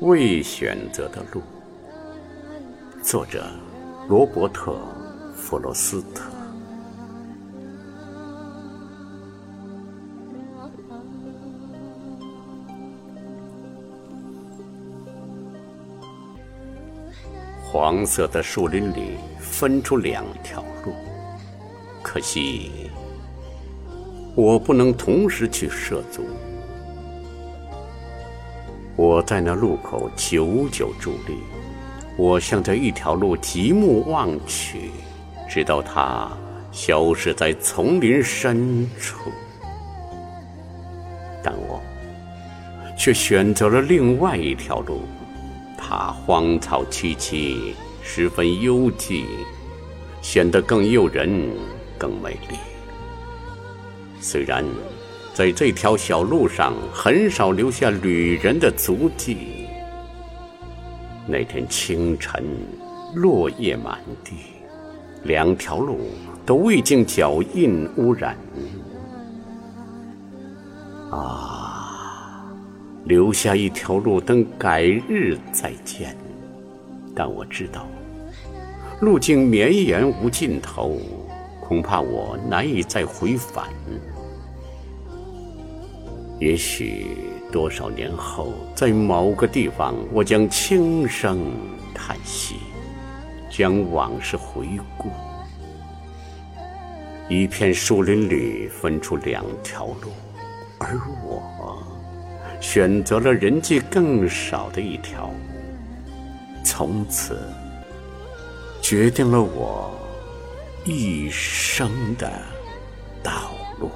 未选择的路，作者罗伯特·弗罗斯特。黄色的树林里分出两条路，可惜我不能同时去涉足。我在那路口久久伫立，我向着一条路极目望去，直到它消失在丛林深处。但我却选择了另外一条路，它荒草萋萋，十分幽寂，显得更诱人、更美丽。虽然。在这条小路上，很少留下旅人的足迹。那天清晨，落叶满地，两条路都未经脚印污染。啊，留下一条路等改日再见。但我知道，路径绵延无尽头，恐怕我难以再回返。也许多少年后，在某个地方，我将轻声叹息，将往事回顾。一片树林里分出两条路，而我选择了人迹更少的一条，从此决定了我一生的道路。